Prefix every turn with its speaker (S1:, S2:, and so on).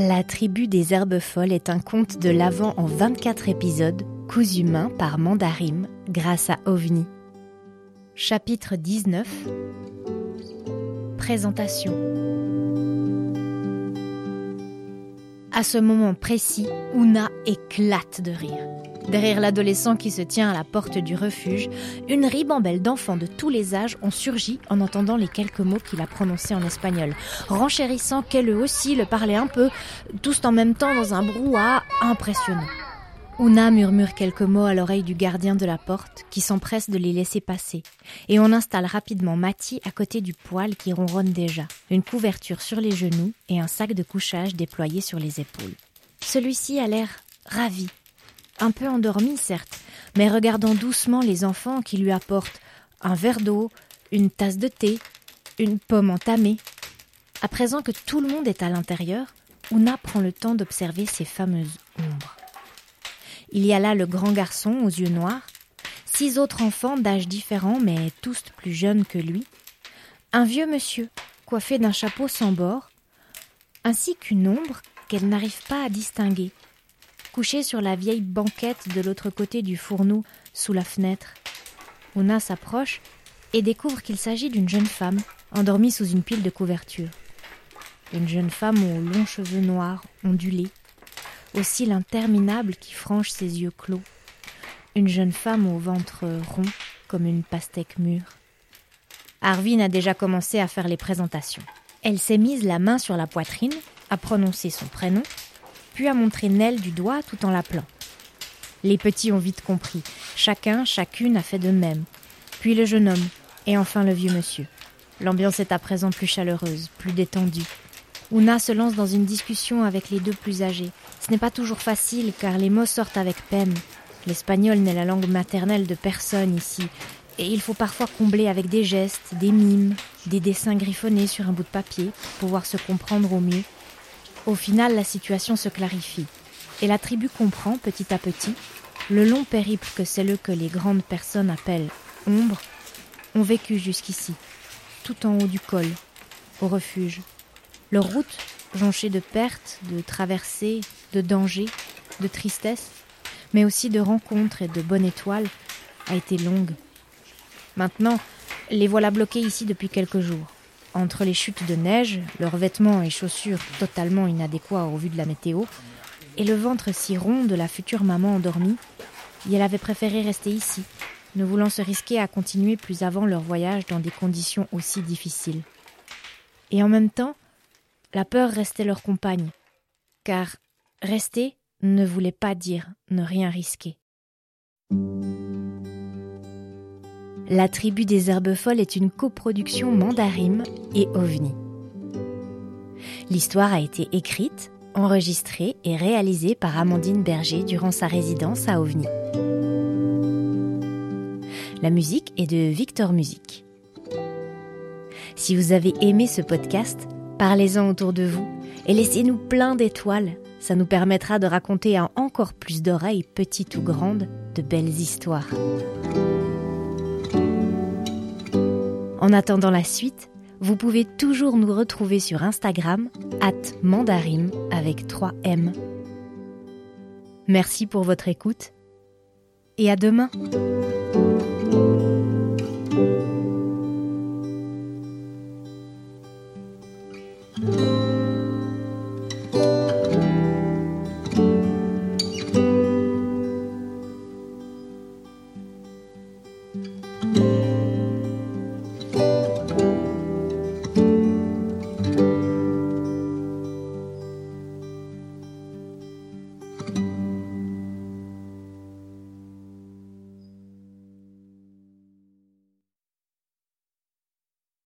S1: La tribu des herbes folles est un conte de l'Avent en 24 épisodes, cousu main par Mandarim grâce à OVNI. Chapitre 19 Présentation À ce moment précis, Una éclate de rire. Derrière l'adolescent qui se tient à la porte du refuge, une ribambelle d'enfants de tous les âges ont surgi en entendant les quelques mots qu'il a prononcés en espagnol, renchérissant qu'elle aussi le parlait un peu, tous en même temps dans un brouhaha impressionnant. Una murmure quelques mots à l'oreille du gardien de la porte, qui s'empresse de les laisser passer, et on installe rapidement Mati à côté du poêle qui ronronne déjà, une couverture sur les genoux et un sac de couchage déployé sur les épaules. Celui-ci a l'air ravi un peu endormi certes, mais regardant doucement les enfants qui lui apportent un verre d'eau, une tasse de thé, une pomme entamée. À présent que tout le monde est à l'intérieur, Una prend le temps d'observer ces fameuses ombres. Il y a là le grand garçon aux yeux noirs, six autres enfants d'âge différents mais tous plus jeunes que lui, un vieux monsieur coiffé d'un chapeau sans bord, ainsi qu'une ombre qu'elle n'arrive pas à distinguer, couchée sur la vieille banquette de l'autre côté du fourneau, sous la fenêtre. Una s'approche et découvre qu'il s'agit d'une jeune femme endormie sous une pile de couverture. Une jeune femme aux longs cheveux noirs, ondulés, au cils interminable qui franchent ses yeux clos. Une jeune femme au ventre rond comme une pastèque mûre. Arvin a déjà commencé à faire les présentations. Elle s'est mise la main sur la poitrine, a prononcé son prénom puis à montrer Nell du doigt tout en l'appelant. Les petits ont vite compris. Chacun, chacune a fait de même. Puis le jeune homme, et enfin le vieux monsieur. L'ambiance est à présent plus chaleureuse, plus détendue. Una se lance dans une discussion avec les deux plus âgés. Ce n'est pas toujours facile car les mots sortent avec peine. L'espagnol n'est la langue maternelle de personne ici, et il faut parfois combler avec des gestes, des mimes, des dessins griffonnés sur un bout de papier pour pouvoir se comprendre au mieux. Au final, la situation se clarifie, et la tribu comprend petit à petit le long périple que celles que les grandes personnes appellent ombre ont vécu jusqu'ici, tout en haut du col, au refuge. Leur route, jonchée de pertes, de traversées, de dangers, de tristesse, mais aussi de rencontres et de bonnes étoiles, a été longue. Maintenant, les voilà bloqués ici depuis quelques jours. Entre les chutes de neige, leurs vêtements et chaussures totalement inadéquats au vu de la météo, et le ventre si rond de la future maman endormie, elle avait préféré rester ici, ne voulant se risquer à continuer plus avant leur voyage dans des conditions aussi difficiles. Et en même temps, la peur restait leur compagne, car rester ne voulait pas dire ne rien risquer. La tribu des herbes folles est une coproduction Mandarim et OVNI. L'histoire a été écrite, enregistrée et réalisée par Amandine Berger durant sa résidence à OVNI. La musique est de Victor Music. Si vous avez aimé ce podcast, parlez-en autour de vous et laissez-nous plein d'étoiles. Ça nous permettra de raconter à encore plus d'oreilles, petites ou grandes, de belles histoires. En attendant la suite, vous pouvez toujours nous retrouver sur Instagram, at mandarim avec 3 M. Merci pour votre écoute et à demain.